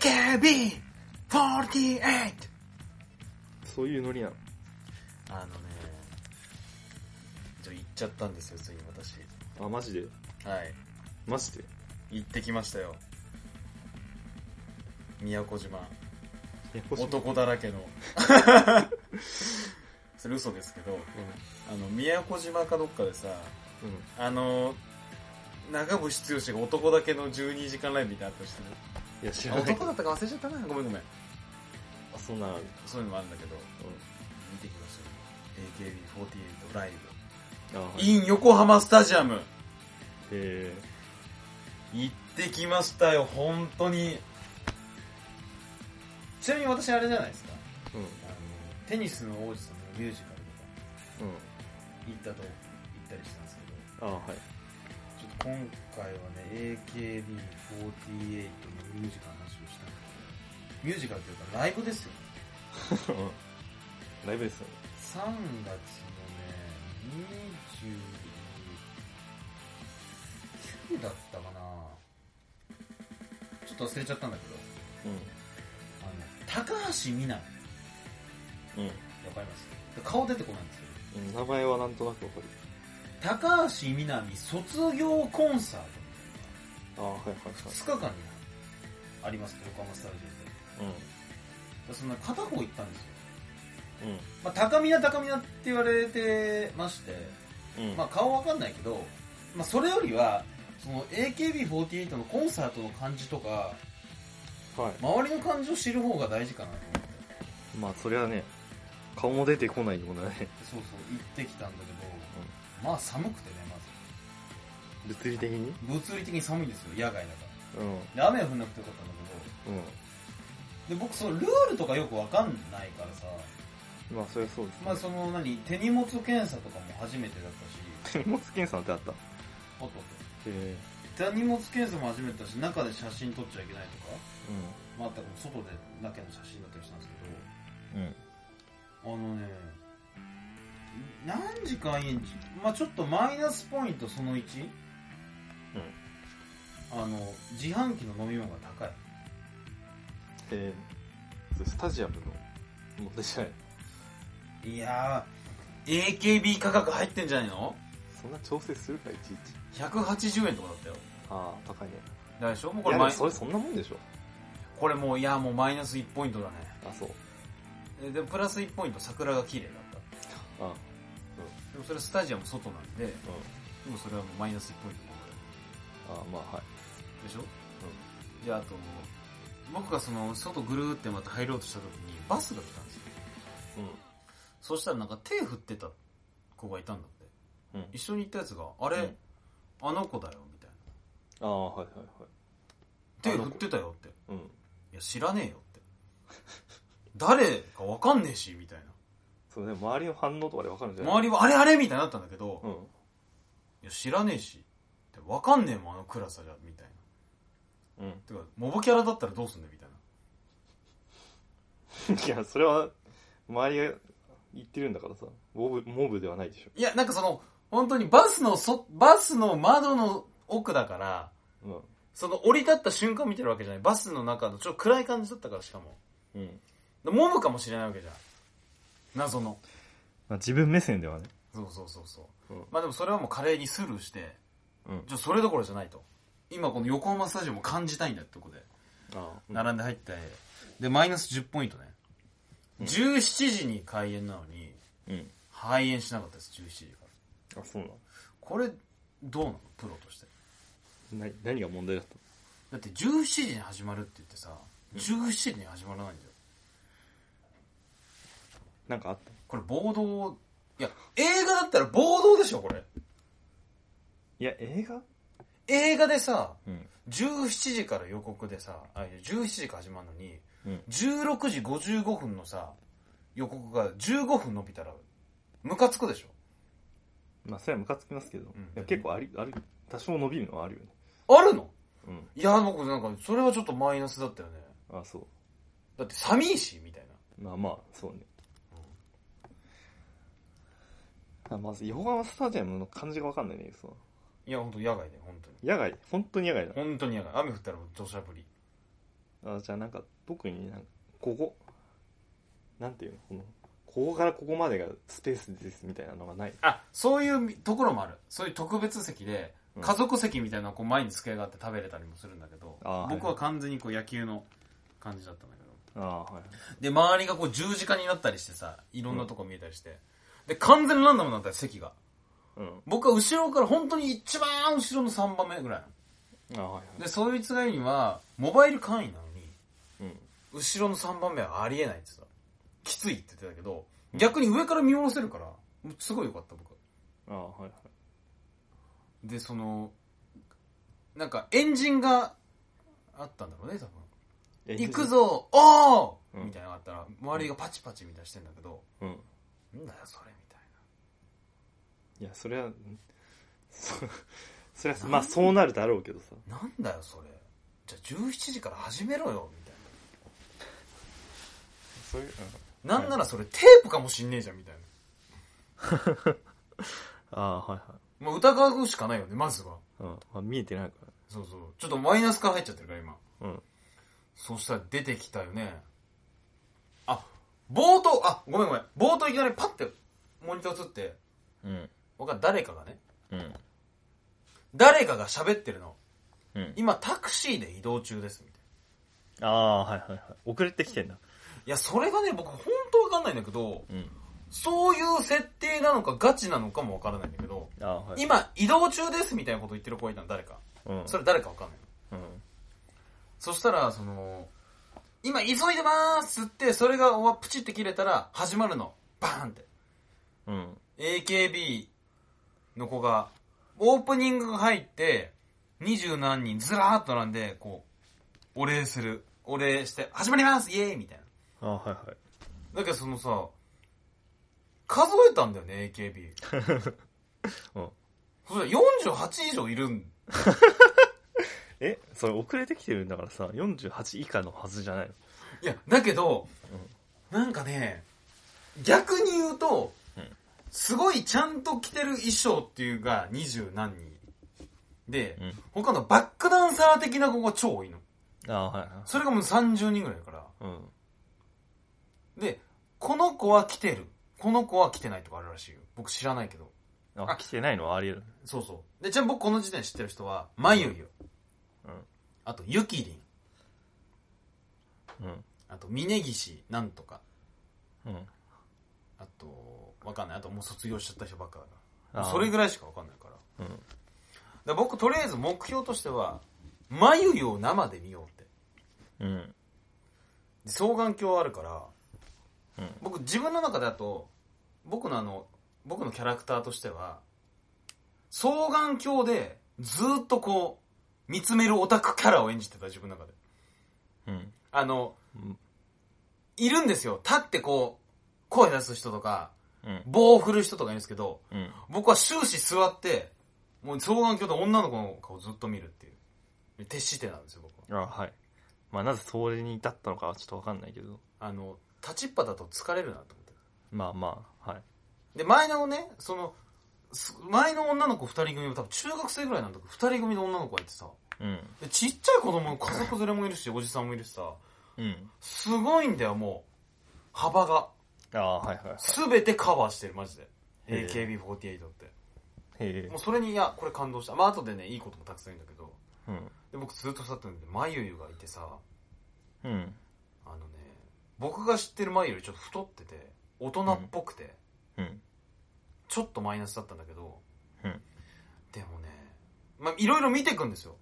AKB48! そういうノリなの。あのね、ちょ、行っちゃったんですよ、ついに私。あ、マジで？はい。マジで？行ってきましたよ。宮古島。いや、星男だらけの。それ嘘ですけど、あの、宮古島かどっかでさ、うん。うん。あの、長渕剛が男だけの12時間ライブみたいなのあったりしてる？いや、知あらない。男だったか忘れちゃったな。ごめんごめん。あ、そんな。そういうのもあるんだけど、う見てきましたよ。AKB48 ライん。あ、はい。ブ。in 横浜スタジアム。え行ってきましたよ、本当に。ちなみに私あれじゃないですか。ー、うん。あの、テニスの王子様のミュージカルとかうん。行ったと、行ったりしたんですけど、あ、はい。今回はね、AKB48 のミュージカルの話をしたんミュージカルというかライブですよ。ライブですよね。3月のね、29だったかなちょっと忘れちゃったんだけど、あの、高橋みなみ、うん。わかります？顔出てこないんですけど、うん。うん。名前はなんとなくわかる。高橋みなみ卒業コンサートあ、はいはいはい。2日間にあります横浜スタジアムで。その片方行ったんですよ。うん。まあ、高宮高宮って言われてまして、うん。うん。まあ顔わかんないけど、まあそれよりは、その AKB48 のコンサートの感じとか、はい。周りの感じを知る方が大事かなと思って。まあ、それはね、顔も出てこないようなね、そうそう、行ってきたんだけど、まあ寒くてね、ま物理的に？ず。物理的に寒いんですよ、野外だかうん。ら。で、雨は降んなくてよかったんだけうど、で、僕そのルールとかよくわかんないからさ、ん。まあ、それはそうです、ね。まあその何、手荷物検査とかも初めてだったし、手荷物検査ってあった？おっとっえと手荷物検査も初めてだし、中で写真撮っちゃいけないとか、えまあ、あった外でだけの写真だったりしたんですけど、うん。うん。あのね、何時間いんまあちょっとマイナスポイントその1、あの、自販機の飲み物が高い。えー、それスタジアムの問題じゃないいやー、AKB 価格入ってんじゃないの？そんな調整するか、いちいち。?180 円とかだったよ。ああ、高いね。だからでしょ？もうこいや、でれマイもそれそんなもんでしょ。これもう、いや、もうマイナス1ポイントだね。あ、そう。えで、プラス1ポイント桜が綺麗だでもそれスタジアム外なんで、でうん。もそれはもうマイナス1ポイントあまあ、はい。でしょ？で、あと、僕がその、外ぐるーってまた入ろうとした時に、バスが来たんですよ。そしたらなんか手振ってた子がいたんだって。うん。うん。一緒に行ったやつが、あれ、うんあの子だよ、みたいな。ああ、はいはいはい。手振ってたよって。うん。いや、知らねえよって。誰かわかんねえし、みたいな。そうね、周りの反応とかでわかるんじゃない？周りは、あれあれみたいになったんだけど、うん。いや、知らねえし。ってわかんねえもん、あの暗さじゃ、みたいな。うん。てか、モブキャラだったらどうすんだよ、みたいな。いや、それは、周りが言ってるんだからさ、モブ、モブではないでしいや、なんかその、本当にバスのそ、バスの窓の奥だから、ょ。うん。その降り立った瞬間見てるわけじゃない。バスの中のちょっと暗い感じだったから、しかも。うん。でモブかもしれないわけじゃん。謎の。まあ、自分目線ではね。そうそうそうそう。うん。まあでもそれはもう華麗にスルーして、うん。じゃそれどころじゃないと。今この横浜スタジオも感じたいんだってとこで。ああ、並んで入って、で、マイナス10ポイントね。うん17時に開演なのに、うん。開演しなかったです、17時から。あ、そうなの？これ、どうなの？プロとして。な何が問題だっただって17時に始まるって言ってさ、17時に始まらないんだよ。なんかあった？これ暴動、いや、映画だったら暴動でしょ、これ。いや、映画？映画でさ、うん。17時から予告でさ、あ、いや17時から始まるのに、うん。16時55分のさ、予告が15分伸びたら、ムカつくでしょ。まあ、それはムカつきますけど、んいや結構あり、ある、多少伸びるのはあるよね。あるの？うん。いや、僕なんか、それはちょっとマイナスだったよね。あ、そう。だって寒いし、みたいな。まあまあ、そうね。あまず、横浜スタジアムの感じがわかんないね、そのいや、ほんと野外で、本当に。野外、本当に野外だ。本当に野外。雨降ったら土砂降り。あじゃあなんか特になんかここ？なんていうの？このここからここまでがスペースですみたいなのがない？あ、そういうところもある。そういう特別席で、うん家族席みたいなのこう前に机があって食べれたりもするんだけど、あー僕は完全にこう野球の感じだったんだけど。ああはいで、周りがこう十字架になったりしてさ、いろんなとこ見えたりして。で、完全ランダムになったり席が。うん。僕は後ろから本当に一番後ろの3番目ぐらいああはいはい。で、そいつが言うには、モバイル会員なのに、うん。後ろの3番目はありえないってさ、きついって言ってたけど、逆に上から見下ろせるから、すごい良かった僕。ああはいはい。で、その、なんかエンジンがあったんだろうね、多分。え行くぞおー、うん。みたいなのがあったら、周りがパチパチみたいなしてんだけど、うん。なんだよそれいいやそれはんそ それはまあそうなるだろうけどさな。なんだよそれ。じゃあ17時から始めろよ、みたいそういう、な。なんならそれテープかもしんねえじゃん、みたいな。ああはいはいまあ疑うしかないよね、まずは。うんまあ、見えてないかそうそう。ちょっとマイナスから入っちゃってるから、今。らうんそしたら出てきたよね。あ、冒頭、あ、ごめんごめん。冒頭いきなりパッてモニター映って、うん僕は誰かがね、うん誰かが喋ってるの。うん今タクシーで移動中です、みたいな。ああはいはいはい遅れてきてんだいや、それがね、僕本当わかんないんだけど、うんそういう設定なのかガチなのかもわからないんだけど、ああはい今移動中ですみたいなこと言ってる子がいたの、誰か。うんそれ誰かわかんない。うんそしたら、その、今急いでまーすって、それが終わプチって切れたら始まるの。バーンって。うん AKB の子が、オープニングが入って、二十何人ずらーっと並んで、こう、お礼する。お礼して、始まりますイエーイみたいな。ああはいはいだけどそのさ、数えたんだよね、AKB。うんそしたら48以上いるん。えそれ遅れてきてるんだからさ48以下のはずじゃないの？いや、だけど、なんかね、逆に言うと、うんすごいちゃんと着てる衣装っていうが二十何人。で、うん他のバックダンサー的な子が超多いの。ああはいはいそれがもう30人ぐらいだから。うんで、この子は来てる。この子は来てないとかあるらしいよ。僕知らないけど。あ来てないのはありえるそうそう。で、ちなみに僕この時点で知ってる人は、まゆゆ。うんあと、ゆきりん。うんあと、峯岸なんとか。うんあと、わかんない。あともう卒業しちゃった人ばっかだかあら。それぐらいしかわかんないから。うんで僕、とりあえず目標としては、まゆゆを生で見ようって。うんで双眼鏡あるから、うん僕自分の中だと、僕のあの、僕のキャラクターとしては、双眼鏡でずーっとこう、見つめるオタクキャラを演じてた自分の中で。うんあの、うんいるんですよ。立ってこう、声出す人とか、うん棒を振る人とかいるんですけど、うん僕は終始座って、もう双眼鏡で女の子の顔ずっと見るっていう。徹してなんですよ、僕は。あはいまあなぜそれに至ったのかはちょっとわかんないけどあの、立ちっぱだと疲れるなと思って。まあまあはいで、前のね、その、す前の女の子二人組も多分中学生ぐらいなんだけど、二人組の女の子がいてさ、うんでちっちゃい子供、家族連れもいるし、おじさんもいるしさ、うんすごいんだよ、もう。幅が。ああはいはいはい。すべてカバーしてる、マジで。へえ AKB48 って。もうそれに、いや、これ感動した。まあ、後でね、いいこともたくさん言うんだけど、うん。で、僕ずっと座ってるんで、まゆゆがいてさ、うん。あのね、僕が知ってるまゆゆよりちょっと太ってて、大人っぽくて、うん。ちょっとマイナスだったんだけど、うん。でもね、まあ、いろいろ見ていくんですよ。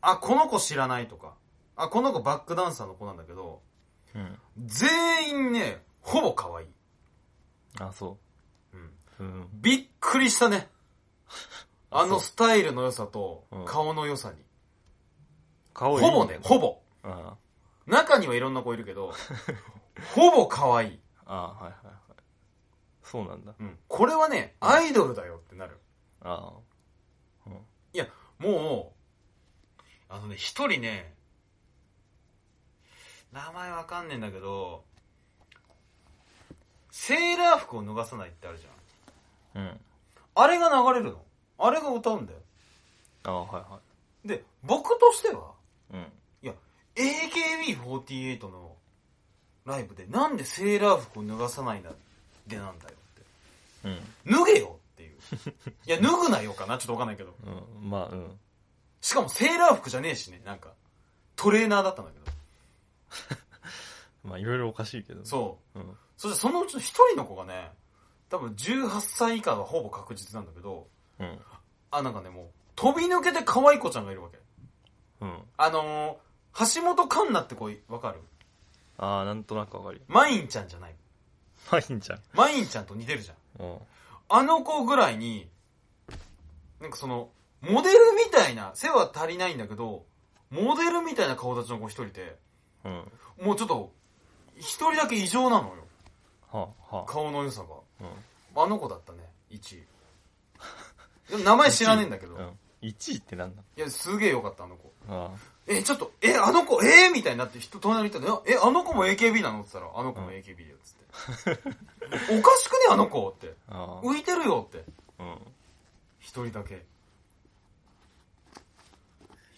あ、この子知らないとか、あ、この子バックダンサーの子なんだけど、うん。全員ね、ほぼ可愛い。あそうん。ううんびっくりしたね。あのスタイルの良さとうん顔の良さに。顔ほぼね、ほぼ。あ中にはいろんな子いるけど、ほぼ可愛い。あはいはいはいそうなんだうん。これはね、アイドルだよってなる。ああいや、もう、あのね、一人ね、名前わかんねえんだけど、セーラー服を脱がさないってあるじゃん。うんあれが流れるの？あれが歌うんだよ。ああはいはで、僕としては、いうん AKB48 のライブでなんでセーラー服を脱がさないんだでなんだよって。うん。脱げよっていう。いや、脱ぐなよかな？ちょっとわかんないけど。うん。まあ、うん。しかもセーラー服じゃねえしね、なんか。トレーナーだったんだけど。まあ、いろいろおかしいけど。そう。う。うん。そしてそのうちの一人の子がね、多分18歳以下がほぼ確実なんだけど、うん。あ、なんかね、もう、飛び抜けて可愛い子ちゃんがいるわけ。うん。あのー、橋本環奈って子わかる？ああ、なんとなくわかるよ。マインちゃんじゃない。まあ、いいんじゃん。マインちゃんと似てるじゃん。うん。あの子ぐらいに、なんかその、モデルみたいな、背は足りないんだけど、モデルみたいな顔立ちの子一人いて、うん。もうちょっと、一人だけ異常なのよ。はあ、は顔の良さが。あ。あの子だったね、1位。でも名前知らねえんだけど。うん。1位ってなんだ？いや、すげえよかった、あの子。あえ、ちょっと、え、あの子、えー、みたいになって人、隣にいたら、え、あの子も AKB なの？って言ったら、あの子も AKB だよ、つって。おかしくねあの子って。あ。あ浮いてるよって。あ。うん。一人だけ。い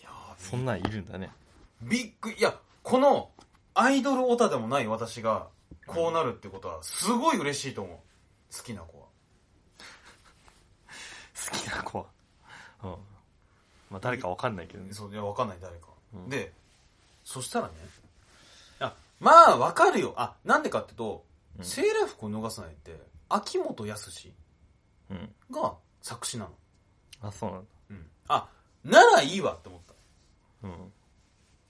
やーそんなんいるんだね。びっくり、いや、この、アイドルオタでもない私が、こうなるってことは、すごい嬉しいと思う。好きな子は。好きな子は。うん。まあ、誰かわかんないけどね。そう、いや、わかんない、誰か。うんで、そしたらね、あ、まあ、わかるよ。あ、なんでかっていうと、うんセーラー服を脱がさないって、秋元康うん。が作詞なの。あ、そうなんだ。うん。あ、ならいいわって思った。うん。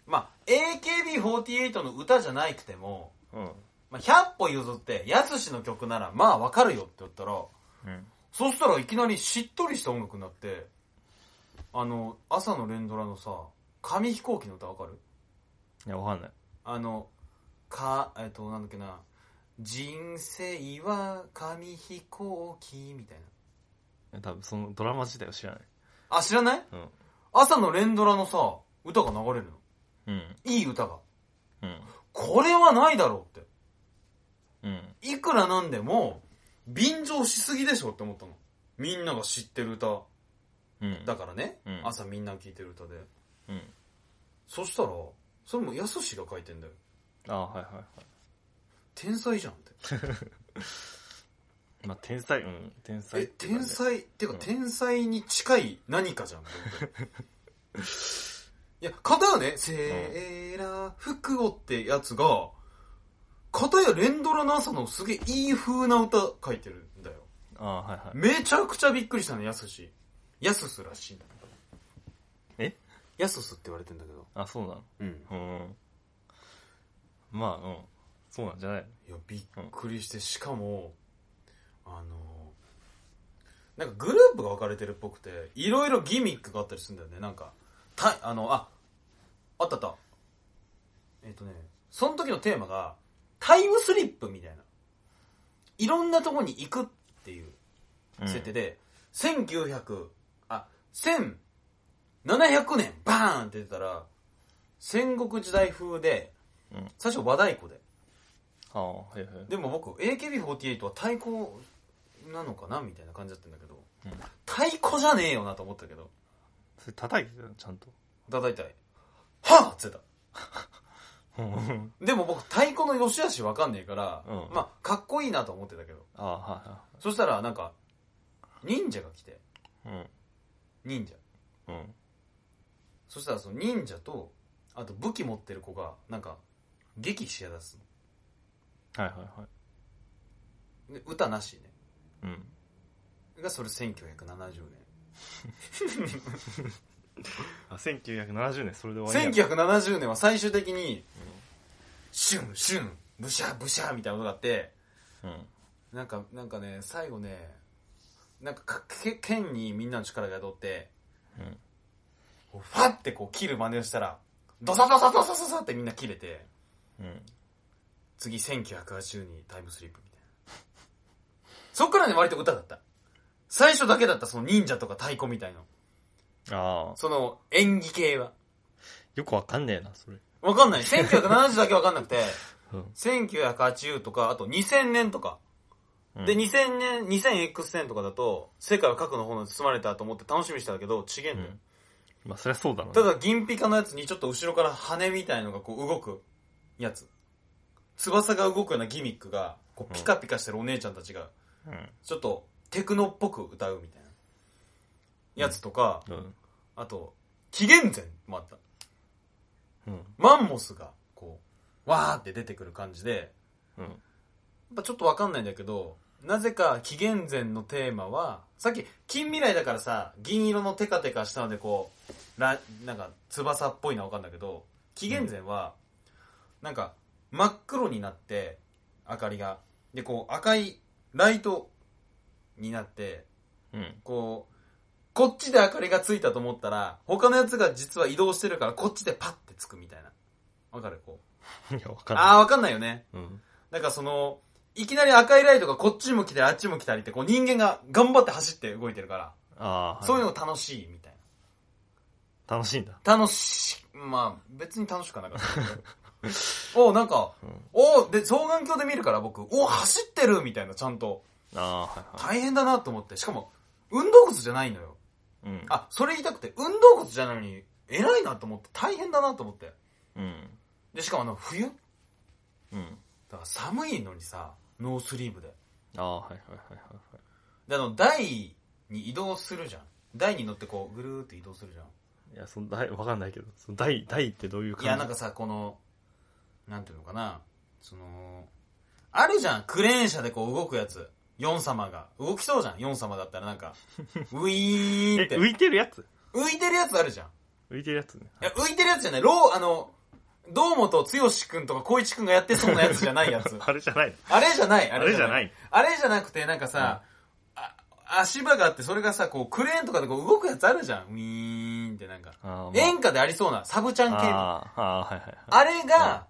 まあ、AKB48 の歌じゃなくても、うん。まあ、100歩譲って、康の曲なら、まあわかるよって言ったら、うん。そしたらいきなりしっとりした音楽になって、あの、朝の連ドラのさ、紙飛行機の歌わかる？いや、わかんない。あの、か、えっと、なんだっけな、人生は紙飛行機みたいな。いや多分そのドラマ自体を知らない。あ、知らない？うん。朝の連ドラのさ、歌が流れるの。うん。いい歌が。うん。これはないだろうって。うん。いくらなんでも、便乗しすぎでしょって思ったの。みんなが知ってる歌うん。だからね、うん朝みんなが聴いてる歌で。うん。そしたら、それもやすしが書いてんだよ。あはいはいはい。天才じゃんって。まあ、天才、うん。天才え、っていうかね天才、っていうかうん天才に近い何かじゃん。いや、片やね、セーラー服をってやつが、片や連ドラの朝のすげえいい風な歌書いてるんだよ。あはいはい。めちゃくちゃびっくりしたね、やすし。やすすらしいんだけど。え？やすすって言われてんだけど。あ、そうなの？うん。うん。まあ、うん。そうなんじゃない？いや、びっくりして、しかも、あの、なんかグループが分かれてるっぽくて、いろいろギミックがあったりするんだよね。なんか、た、あの、あ、あったあった。えっ、とね、その時のテーマが、タイムスリップみたいな。いろんなとこに行くっていううん設定で、1900、あ、1700年、バーンって出たら、戦国時代風で、うん最初和太鼓で。ああ、はいはい。でも僕、AKB48 は太鼓なのかなみたいな感じだったんだけど、うん太鼓じゃねえよなと思ったけど、それ叩いてたのちゃんと。叩いたい。はぁって言ってうん。た。でも僕、太鼓の良し悪しわかんねえから、うんまあ、かっこいいなと思ってたけど、ああ、はいはそしたら、なんか、忍者が来て、い。うん。忍者。うん。そしたらその忍者と、あと武器持ってる子が、なんか、劇しやだすはいはいはい。の。で、歌なしね。うん。が、それ1970年。あ、1970年、それで終わりや。1970年は最終的に、シュン、シュン、ブシャ、ブシャみたいな音があって、うん。なんか、なんかね、最後ね、なんかか、け剣にみんなの力が宿って、うん。こうファってこう切る真似をしたら、ドサドサドサドサってみんな切れて、うん。次1980にタイムスリップみたいな。そっからね、割と歌だった。最初だけだった、その忍者とか太鼓みたいな。ああ、その演技系は。よくわかんねえな、それ。わかんない。1970だけわかんなくて、うん。1980とか、あと2000年とか。うんで、2000年、2000X 年とかだと、世界は核の炎に包まれたと思って楽しみにしたんだけど、違えんだよ。まあそりゃそうだろうねただ銀ピカのやつにちょっと後ろから羽みたいのがこう動くやつ。翼が動くようなギミックが、こうピカピカしてるお姉ちゃんたちが、ちょっとテクノっぽく歌うみたいな。やつとか、うんうんあと、紀元前もあった。うんマンモスが、こう、わーって出てくる感じで、うんやっぱちょっとわかんないんだけど、なぜか紀元前のテーマは、さっき近未来だからさ、銀色のテカテカしたのでこう、らなんか翼っぽいのはわかんだけど、紀元前は、なんか真っ黒になって、明かりが。で、こう赤いライトになって、うんこう、こっちで明かりがついたと思ったら、他のやつが実は移動してるから、こっちでパッてつくみたいな。わかる？こう。いやわかんないあー、わかんないよね。うんなんかその、いきなり赤いライトがこっちにも来たりあっちも来たりって、こう人間が頑張って走って動いてるから、ああそういうの楽しいみたい楽しいんだな。楽しい、まあ別に楽しくはなかった。おなんか、うんおで、双眼鏡で見るから僕、お走ってるみたいな、ちゃんと。ああはいは大変だなと思って。しかも、運動靴じゃないのよ。いうんあ、それ言いたくて、運動靴じゃないのに、偉いなと思って、大変だなと思って。うんで、しかもあの、冬？だうんから寒いのにさ、ノースリーブで。ああはいはいはいはいで、あの、台に移動するじゃん。台に乗ってこう、ぐるーって移動するじゃん。いやその台わかんないけどその台台ってどういう感じ？いや、なんかさ、この、なんていうのかな。その、あるじゃん。クレーン車でこう動くやつ。ヨン様が。動きそうじゃん。ヨン様だったらなんか、ウィーンって。え浮いてるやつ？浮いてるやつあるじゃん。浮いてるやつねいや、浮いてるやつじゃない。ロー、あの、堂本剛くんとか光一くんがやってそうなやつじゃないやつ。あれじゃないあれじゃない。あれじゃないあれじゃなくて、なんかさ、あ足場があって、それがさ、こう、クレーンとかでこう動くやつあるじゃん。ウィーンってなんか。あーまあ演歌でありそうな、サブちゃん系。ああーあーはいはいはいれが、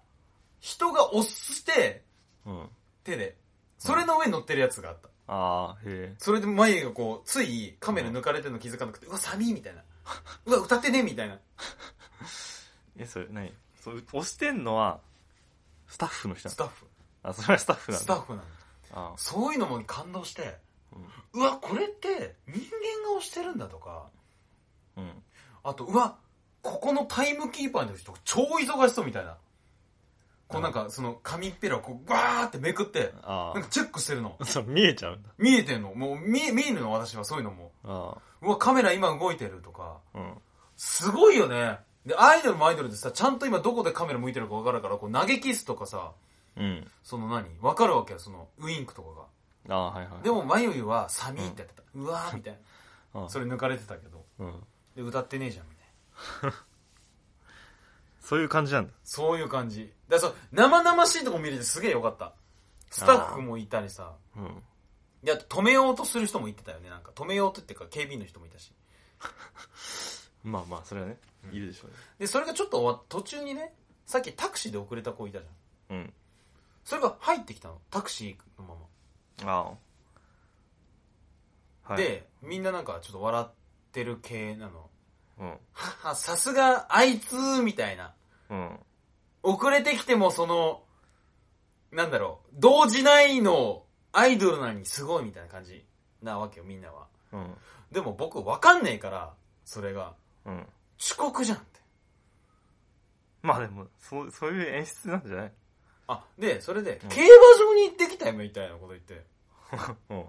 人が押して、うん手で。それの上に乗ってるやつがあった。ああへそれで眉がこう、ついカメラ抜かれてるの気づかなくて、うわ、寒いみたいな。うわ、歌ってねみたいな。ええそれ何？そう押してんのはスタッフの人なの？スタッフ。あそれはスタッフなんだスタッフなの。あそういうのも感動して、うわ、これって人間が押してるんだとか、うんあと、うわ、ここのタイムキーパーの人超忙しそうみたいな。こうなんか、その紙っぺらをこう、バーってめくって、あなんかチェックしてるの。あ そう見えちゃうんだ見えてんの。もう見え、見えるの私はそういうのも。あうわ、カメラ今動いてるとか。あうんすごいよね。で、アイドルもアイドルでさ、ちゃんと今どこでカメラ向いてるか分かるから、こう投げキスとかさ、うんその何？分かるわけよ、そのウインクとかが。ああはいはいでも、まゆゆは、サミーってやってた。うわーみたいあな。それ抜かれてたけど。うんで、歌ってねえじゃん、みたいな。そういう感じなんだそういう感じ。だからそう、生々しいとこ見れてすげえよかった。スタッフもいたりさ。うんで、あと止めようとする人もいてたよね。なんか止めようとっていうか、警備員の人もいたし。まあまあそれはねうんいるでしょうねで、それがちょっと終わっ途中にね、さっきタクシーで遅れた子いたじゃん。うんそれが入ってきたの。タクシーのまま。ああはいで、みんななんかちょっと笑ってる系なの。うんはは、さすがあいつみたいな。うん遅れてきてもその、なんだろう、動じないの、アイドルなのにすごいみたいな感じなわけよ、みんなは。うんでも僕わかんねえから、それが。うん遅刻じゃんって。まあでもそうそういう演出なんじゃない？あ、で、それで、うん競馬場に行ってきたよ、みたいなこと言って。うん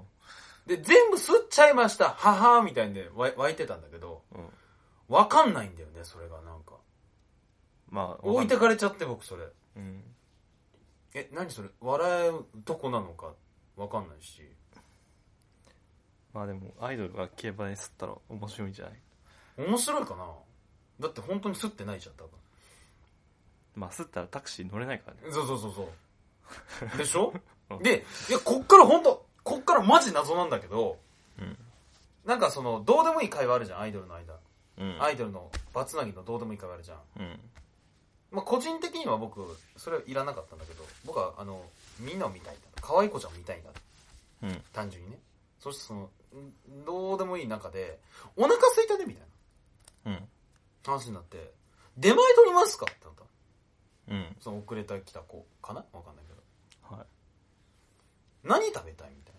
で、全部吸っちゃいました、ははみたいんでわ湧いてたんだけど、うんわかんないんだよね、それがなんか。まあ置いてかれちゃって、僕それ。うんえ、何それ？笑うとこなのか？わかんないし。まあでもアイドルが競馬に吸ったら面白いんじゃない？面白いかな？だって本当に吸ってないじゃん、多分。まあ吸ったらタクシー乗れないからねそうそうそうそう。でしょ？うんで、いや、こっから本当こっからマジ謎なんだけど、うんなんかその、どうでもいい会話あるじゃん、アイドルの間。うんアイドルのバツナギのどうでもいい会話あるじゃん。うんまあ個人的には僕、それはいらなかったんだけど、僕はあの、みんなを見たいんだ。可愛い子ちゃんを見たいんだ。うん単純にね。そしてその、んどうでもいい中で、お腹空いたねみたいなうん話になって、出前取りますか？ってなった。うんその遅れてきた子かな？わかんないけど。はい何食べたい？みたい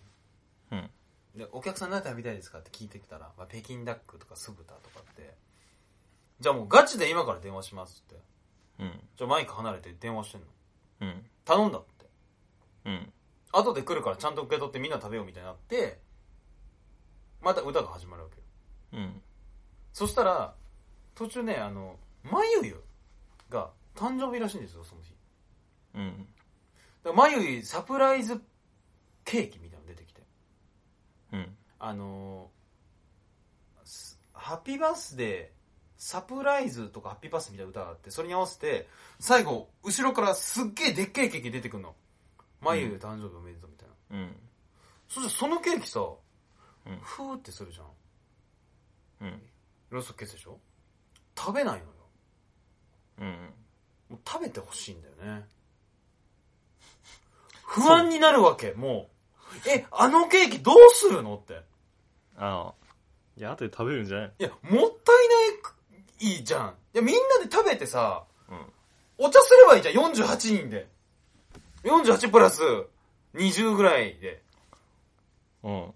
な。うんで、お客さん何食べたいですか？って聞いてきたら、まあ、北京ダックとか酢豚とかって、じゃあもうガチで今から電話しますって。うん。じゃあマイク離れて電話してんの？うん。頼んだって。うん。後で来るからちゃんと受け取ってみんな食べようみたいになって、また歌が始まるわけよ。うん。そしたら、途中ね、あの、まゆゆが誕生日らしいんですよ、その日。うん。だからまゆゆサプライズケーキみたいなの出てきて。うん。あのーすハッピーバースデー、サプライズとかハッピーバースみたいな歌があって、それに合わせて、最後、後ろからすっげえでっけえケーキ出てくるの。まゆゆ誕生日おめでとうみたいな。うん。そしたらそのケーキさ、うんふーってするじゃん。うん。ローストケースでしょ？食べないのよ。うん。もう食べてほしいんだよね。不安になるわけ、もう。え、あのケーキどうするの？って。ああ。いや、後で食べるんじゃない？いや、もったいない、いいじゃん。いや、みんなで食べてさ、うん。お茶すればいいじゃん、48人で。48プラス20ぐらいで。うん。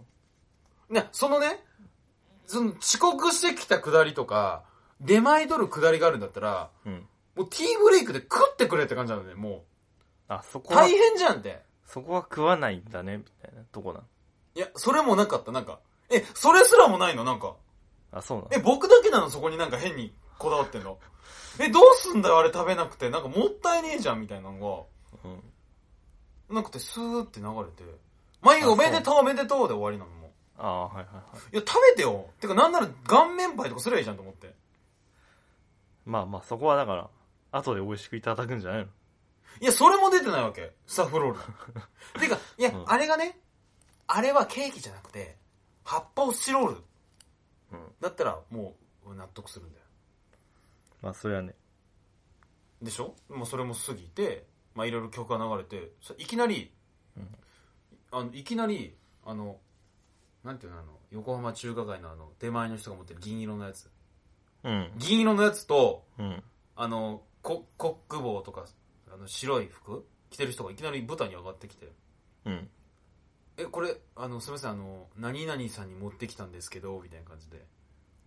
ね、そのね、その遅刻してきたくだりとか、出前取るくだりがあるんだったら、うん。もうティーブレイクで食ってくれって感じなのね、もあ、そこう。は大、変じゃんって。そこは食わないんだね、みたいなとこなん。いや、それもなかった、なんか。え、それすらもないの、なんか。あ、そうなの？え、僕だけなの、そこになんか変にこだわってんの？え、どうすんだよ、あれ食べなくて。なんかもったいねえじゃん、みたいなのうん。が、なくて、スーって流れて。眉おめでとう、おめでとうで終わりなの、もう。ああ、はいはいはい。いや、食べてよ。てか、なんなら顔面パイとかすりゃいいじゃんと思って。まあまあ、そこはだから、後で美味しくいただくんじゃないの？いや、それも出てないわけ。スタッフロールの。てか、いや、うんあれがね、あれはケーキじゃなくて、発泡スチロール。うん。だったら、もう、納得するんだよ。まあ、それはね。でしょ？もうそれも過ぎて、まあ、いろいろ曲が流れて、さいきなり、うんあの、いきなり、あの、なんていうの、あの、横浜中華街のあの、出前の人が持ってる銀色のやつ。うん。銀色のやつと、うん。あの、ココック帽とか、あの、白い服着てる人がいきなり舞台に上がってきて、うん。え、これ、あの、すみません、あの、何々さんに持ってきたんですけど、みたいな感じで。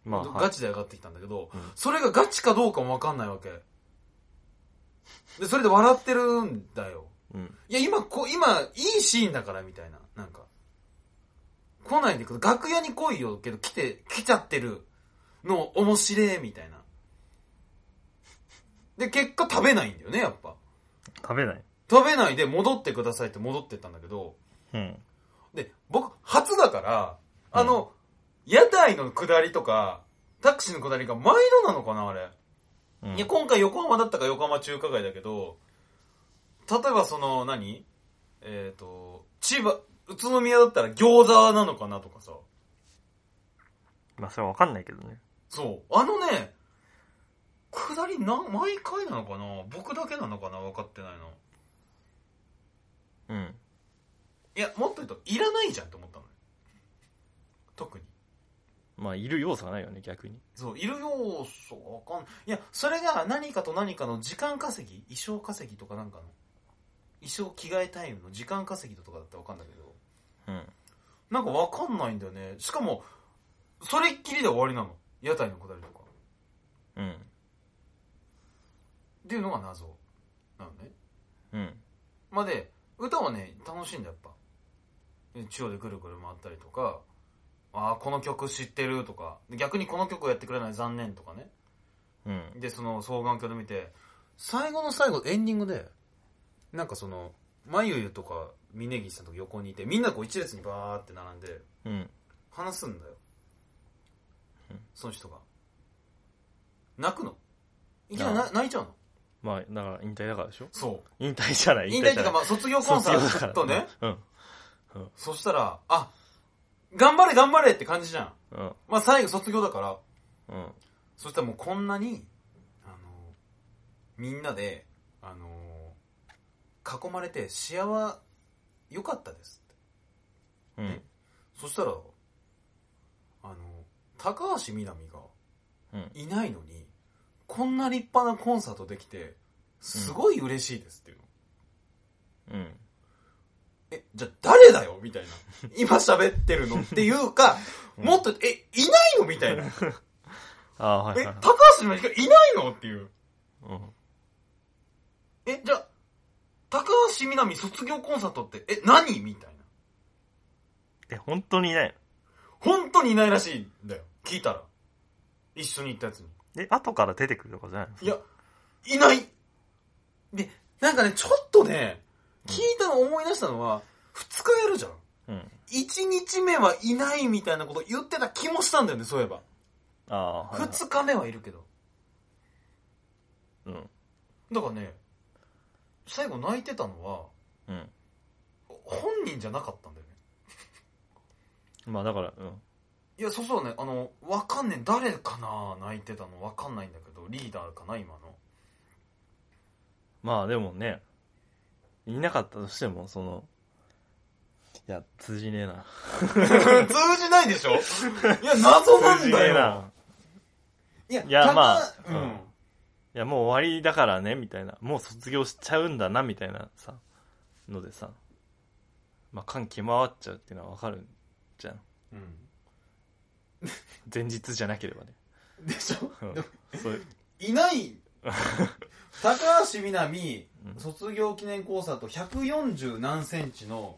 まあ、ガはいチで上がってきたんだけど、うんそれがガチかどうかもわかんないわけ。で、それで笑ってるんだよ。うん。いや、今、こ今、いいシーンだから、みたいな。なんか。来ないでくれ。楽屋に来いよ、けど来て、来ちゃってるの面白い、みたいな。で、結果食べないんだよね、やっぱ。食べない。食べないで戻ってくださいって戻ってったんだけど、うん。で、僕、初だから、あの、屋台の下りとか、タクシーの下りが毎度なのかな、あれ。うんいや、今回横浜だったから横浜中華街だけど、例えばその何、えっ、と、千葉、宇都宮だったら餃子なのかなとかさ。まあ、それはわかんないけどね。そう。あのね、下りな、毎回なのかな？僕だけなのかな？分かってないの。うん。いや、もっと言うと、いらないじゃんって思ったのよ。特に。まあ、いる要素がないよね、逆に。そう、いる要素わかんいや、それが何かと何かの時間稼ぎ衣装稼ぎとかなんかの。衣装着替えタイムの時間稼ぎとかだったらわかんないけど。うん。なんかわかんないんだよね。しかも、それっきりで終わりなの。屋台のくだりとか。うん。っていうのが謎。なのね。うん。まあで、歌はね、楽しいんだやっぱ。で中央でぐるぐる回ったりとか、ああ、この曲知ってるとか、で逆にこの曲をやってくれない残念とかね。うん。で、その双眼鏡で見て、最後の最後、エンディングで、なんかその、まゆゆとか、峯岸さんとか横にいて、みんなこう一列にバーって並んで、うん。話すんだよ。うんその人が。泣くの？いきなりな泣いちゃうの？まあ、だから引退だからでしょ？そ。引退じゃないう引退っていうか、まあ、卒業コンサートね。。うん。そしたら、あ、頑張れ頑張れって感じじゃん。うん。まあ、最後卒業だから、うん。そしたらもうこんなに、あの、みんなで、あの、囲まれて、幸せ、よかったですって。うん。そしたら、あの、高橋みなみがうん。いないのに、こんな立派なコンサートできて、すごい嬉しいですっていうの。うん。え、じゃあ誰だよ？みたいな。今喋ってるの？っていうか、うんもっと、え、いないの？みたいな。ああ、はいえ、はい。高橋みなみいないの？っていう。うん。え、じゃあ、高橋みなみ卒業コンサートって、え、何？みたいな。え、本当にいない本当にいないらしいんだよ。聞いたら。一緒に行ったやつに。のえ、後から出てくるとかじゃないの？いや、いないで、なんかね、ちょっとね、聞いたの思い出したのは、二日やるじゃん。うん。一日目はいないみたいなこと言ってた気もしたんだよね、そういえば。ああ、はいはい。二日目はいるけど。うん。だからね、最後泣いてたのは、うん。本人じゃなかったんだよね。まあだから、うん。いや、そうそうね、あの、わかんねえ、誰かな泣いてたのわかんないんだけど、リーダーかな、今の。まあでもね、いなかったとしても、その、いや、通じねえな。通じないでしょ？いや、謎なんだよ。いや、いや高まあうん。うんいや、もう終わりだからね、みたいな。もう卒業しちゃうんだな、みたいなさ、のでさ、まあ、感極まっちゃうっていうのはわかるじゃん。うん。前日じゃなければね。でしょ？うんでもそういう、いない。高橋みなみうん卒業記念コンサート140何センチの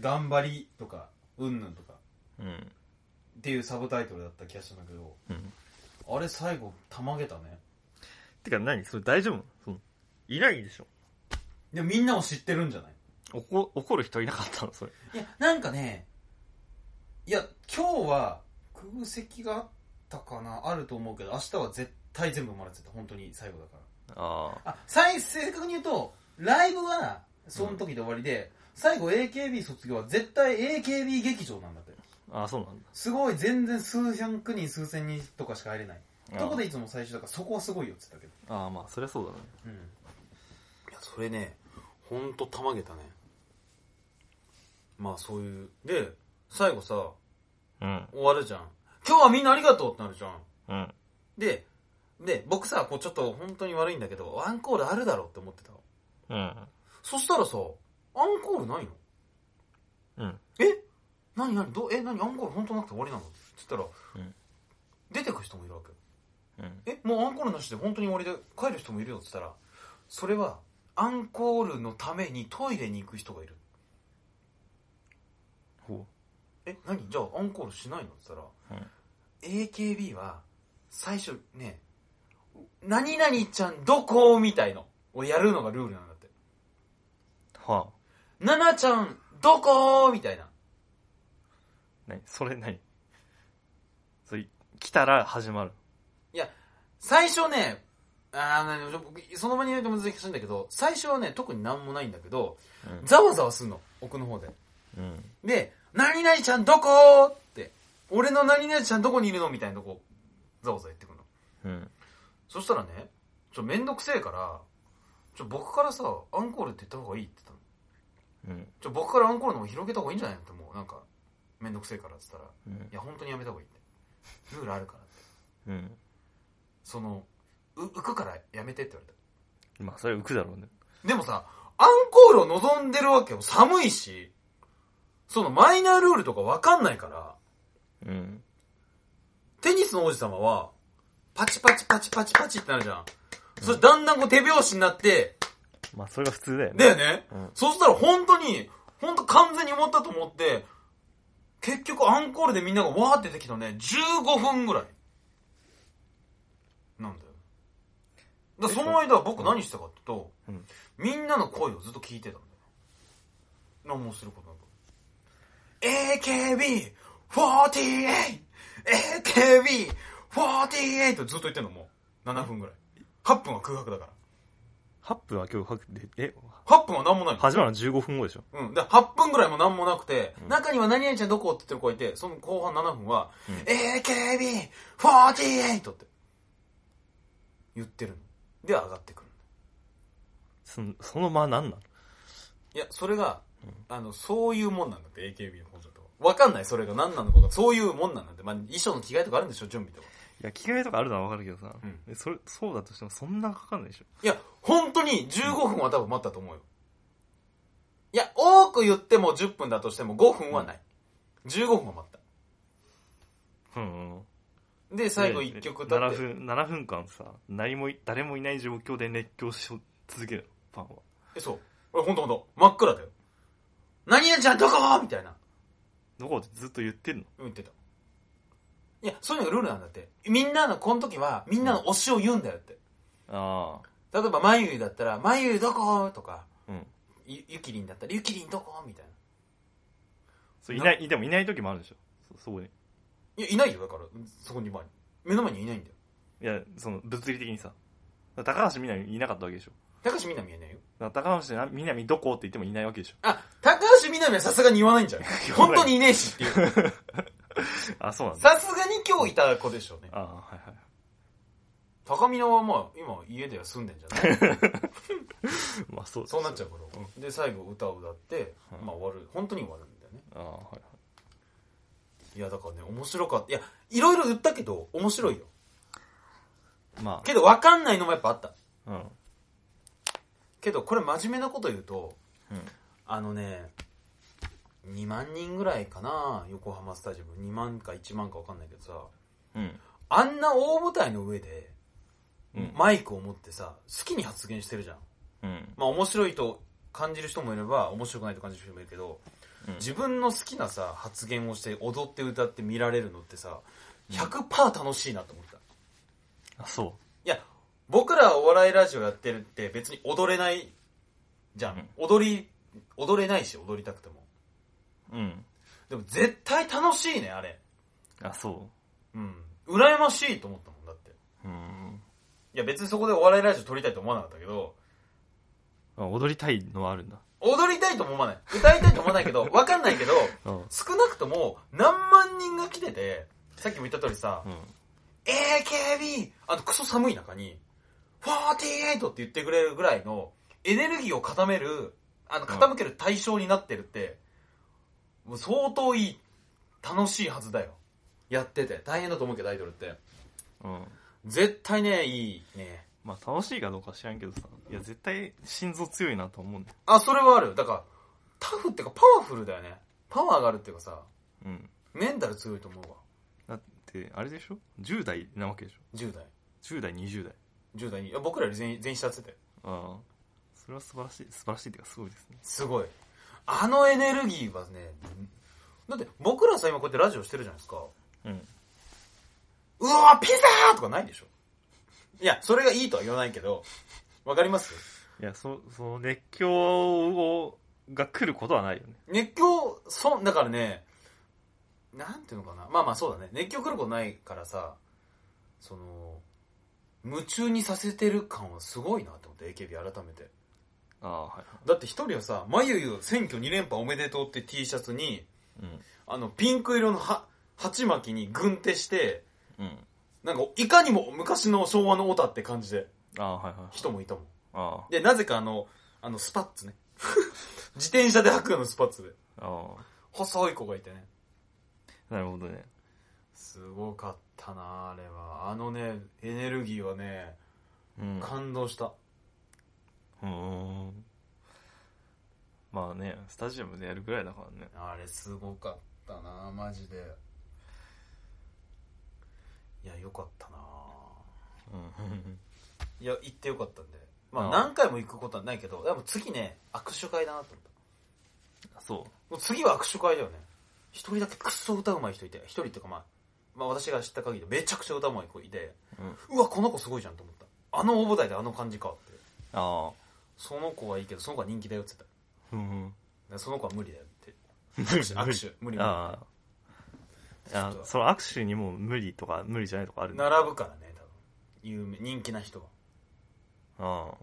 頑張りとか、うんぬんとかうん。っていうサブタイトルだった気がしたんだけど、うん。あれ最後たまげたね。てか何？それ大丈夫？そのいないでしょ？でもみんなも知ってるんじゃない？怒怒る人いなかったの？それ。いや、なんかね、いや、今日は空席があったかな？あると思うけど、明日は絶対全部もらってた。本当に最後だから。ああ。あ、最、正確に言うと、ライブは、その時で終わりで、最後 AKB 卒業は絶対 AKB 劇場なんだって。ああ、そうなんだ。すごい、全然数百人、数千人とかしか入れない。どこでいつも最初だから、そこはすごいよって言ったけど。ああ、まあ、そりゃそうだね。うん。いや、それね、ほんとたまげたね。まあ、そういう。で、最後さ、うん。終わるじゃん。今日はみんなありがとうってなるじゃん。うん。で、で、僕さ、こうちょっと本当に悪いんだけど、アンコールあるだろうって思ってたの。うん。そしたらさ、アンコールないの？うん。え？何何？どうえ何？アンコール本当なくて終わりなの？って言ったら、うん出てく人もいるわけ。うん。え？もうアンコールなしで本当に終わりで帰る人もいるよって言ったら、それは、アンコールのためにトイレに行く人がいる。ほえ？何？じゃあアンコールしないの？って言ったら、うん AKB は最初ね何々ちゃんどこみたいのをやるのがルールなんだってう。はあ。ななちゃんどこみたいな何？それ何？それ、来たら始まる。いや最初ねあー僕その場にいると難しいんだけど最初はね特になんもないんだけどうん。ざわざわすんの奥の方でうん。で何々ちゃんどこって俺の何々ちゃんどこにいるの？みたいなとこざわざわ言って。そしたらね、ちょ、めんどくせえから、ちょ、僕からさ、アンコールって言った方がいいって言ったの。うん。ちょ、僕からアンコールの方広げた方がいいんじゃないのってもう、なんか、めんどくせえからって言ったら、うんいや、本当にやめた方がいいって。ルールあるからって。うん。その、う、浮くからやめてって言われた。まあ、それ浮くだろうね。でもさ、アンコールを望んでるわけよ。寒いし、そのマイナールールとかわかんないから、うん。テニスの王子様は、パチパチパチパチパチってなるじゃん。それだんだんこう手拍子になって、まあ、それが普通だよね。だよね、うんそしたら本当に、本当完全に終わったと思って、結局アンコールでみんながわーって出てきたね、15分ぐらい。なんだよ。だからその間僕何してたかって言うと、うんみんなの声をずっと聞いてたんだよ。何もすることなく。AKB48! AKB48! ってずっと言ってんのもう。7分ぐらい。8分は空白だから。8分は今日かけて、え、8分は何もないの。始まるの15分後でしょ。うん。で、8分ぐらいも何もなくて、うん中には何々ちゃんどこって言ってる子がいて、その後半7分は、うん AKB48! って言ってるの。で、上がってくるその、その間何なの？いや、それが、あの、そういうもんなんだって、AKB のコンサートは。わかんない、それが何なのかが、そういうもんなんだって。まあ、衣装の着替えとかあるんでしょ、準備とか。いや、着替えとかあるのはわかるけどさ、うん。えそれ、そうだとしてもそんなかかんないでしょ。いや、本当に15分は多分待ったと思うよ。いや、多く言っても10分だとしても5分はない。15分は待った。うんうん。で最後1曲歌っ7て分7分間さ何もい誰もいない状況で熱狂し続ける。ファンは。えそう。俺ほんとほんと真っ暗だよ。何々ちゃんどこ？みたいな。どこ？ってずっと言ってんの？言ってたいやそういうのがルールなんだって。みんなのこの時はみんなの推しを言うんだよって。あ例えばまゆゆだったら「まゆゆどこ?」とかあうん。ゆゆきりんだったら「ゆきりんどこ?」みたいな。そういないでもいない時もあるでしょ。そそこに。いやいないよだからそこに前に目の前にいないんだよ。いやその物理的にさ。高橋みなみいなかったわけでしょ。高橋みなみはいないよ。高橋みなみどこって言ってもいないわけでしょ。あ高橋みなみはさすがに言わないんじゃない。本当にいねえしっていう あそうなんだ。さすがに今日いた子でしょうね。あはいはい。高見菜はまあ今家では住んでんじゃない？まあそうそうなっちゃうから、で最後歌を歌って、うんまあ終わる。本当に終わるんだよね。あはいはい。いやだからね面白かった。いやいろいろ言ったけど面白いよ。まけど分かんないのもやっぱあった。あうん。けどこれ真面目なこと言うとうん。あのね2万人ぐらいかな横浜スタジアム。2万か1万か分かんないけどさ。うん。あんな大舞台の上でうん。マイクを持ってさ好きに発言してるじゃん。うん。まあ面白いと感じる人もいれば面白くないと感じる人もいるけど、うん。自分の好きなさ発言をして踊って歌って見られるのってさ100%楽しいなと思った、あそいや僕らお笑いラジオやってるって別に踊れないじゃん、踊り踊れないし踊りたくてもううん。でも絶対楽しいねあれ。あそう。ん。羨ましいと思ったもんだって。ううん。いや別にそこでお笑いラジオ撮りたいと思わなかったけど。あ踊りたいのはあるんだ。踊りたいとも思わない。歌いたいと思わないけど わかんないけどうん。少なくとも何万人が来ててさっきも言った通りさ、うん。AKB! あのクソ寒い中に、48って言ってくれるぐらいのエネルギーを固める、あの、傾ける対象になってるって、もう相当いい、楽しいはずだよ。やってて。大変だと思うけど、アイドルって。うん絶対ね、いいね。まあ楽しいかどうか知らんけどさいや絶対心臓強いなと思うんだよあ、それはある。だから、タフっていうかパワフルだよね。パワーがあるっていうかさ、うんメンタル強いと思うわ。だってあれでしょ？10代なわけでしょ？10代。10代20代10代に。いや僕らより全員、全員下ってて。ああそれは素晴らしい素晴らしいっていうかすごいですねすごい。あのエネルギーはね、だって僕らさ、今こうやってラジオしてるじゃないですか。うんうわピザーとかないでしょいや、それがいいとは言わないけど、わかります？いやそその熱狂をが来ることはないよね熱狂、そ、だからね、なんていうのかな。まあまあそうだね。熱狂来ることないからさ、その、夢中にさせてる感はすごいなと思って、AKB 改めて。ああはいだって一人はさ、まゆゆ選挙2連覇おめでとうって T シャツに、うんあの、ピンク色のは鉢巻きに軍手して、うんなんか、いかにも昔の昭和のオタって感じで、ああはいはい人もいたもん。あで、なぜかあの、あの、スパッツね。自転車で履くようなスパッツで。ああ細い子がいてね。あなるほどねすごかったなあれは。あのね、エネルギーはね、うん感動した。うーんまあねスタジアムでやるぐらいだからねあれすごかったなあマジで。いや、よかったなあうんいや、行ってよかったんで。まあ、何回も行くことはないけど、でも次ね、握手会だなと思った。そもう次は握手会だよね。一人だけクソ歌うまい人いて、一人っていうかまあ、まあ私が知った限りでめちゃくちゃ歌うまい子いて、う、うん、うわ、この子すごいじゃんと思った。あの大舞台であの感じかって。ああその子はいいけど、その子は人気だよって言ってうんた。でその子は無理だよって。無握手、握手、無理無理。ああいやその握手にも無理とか無理じゃないとかあるんだ並ぶからね、多分。有名、人気な人は。ああ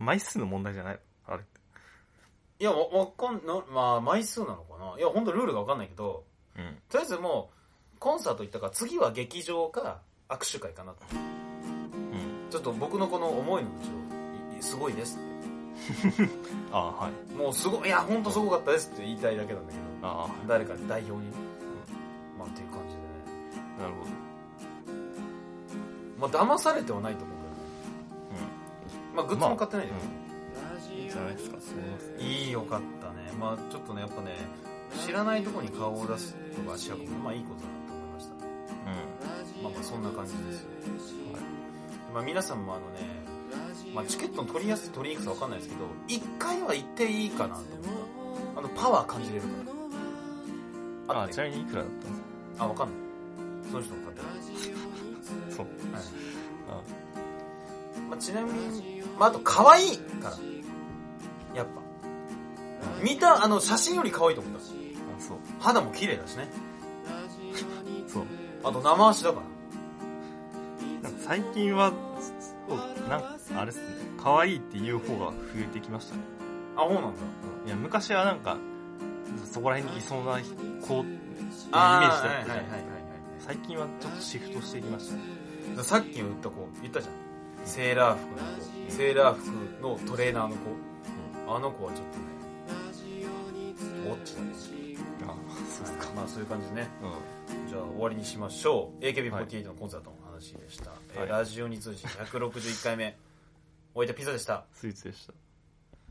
枚数の問題じゃない？あれっていや、わ、わかんな、まあ、枚数なのかな？いや、本当ルールがわかんないけど、うんとりあえずもう、コンサート行ったから、次は劇場か握手会かなと。うんちょっと僕のこの思いの口を、いいすごいですって。ああはいもうすごい、いや、本当すごかったですって言いたいだけなんだけど、ああ誰か代表に？ね。まあ、っていう感じでね。なるほどまあ、騙されてはないと思うけどね。まあ、グッズも買ってないよ。いいんじゃないですかいいよかったね。まあ、ちょっとね、やっぱね、知らないとこに顔を出すとか足運ぶのまあいいことだなと思いましたね。うまあまあそんな感じですよ、はいまあ、皆さんもあのね、まあ、チケットの取りやすい取りにくさわかんないですけど一回は行っていいかなと思ったあのパワー感じれるから。あちなみにいくらだったんですあわかんない。その人の方か そう。はい。あ。まあ、ちなみに、まあ、あと可愛いから。やっぱ。見たあの写真より可愛いと思った。あそう。肌も綺麗だしね。そう。あと生足だから。なんか最近はあれっすね。可愛いっていう方が増えてきましたね。あそうなんだ。いや昔はなんかそこら辺にいそうな子イメージだったじゃ最近はちょっとシフトしてきましたね。はいさっき言った子言ったじゃんセーラー服の子セーラー服のトレーナーの子、あの子はちょっとねウォッチだねあそうですか。まあそういう感じでね。うん。じゃあ終わりにしましょう。AKB48 のコンサートの話でした、えーはい。ラジオに通じ161回目置いたピザでした。スイーツでした。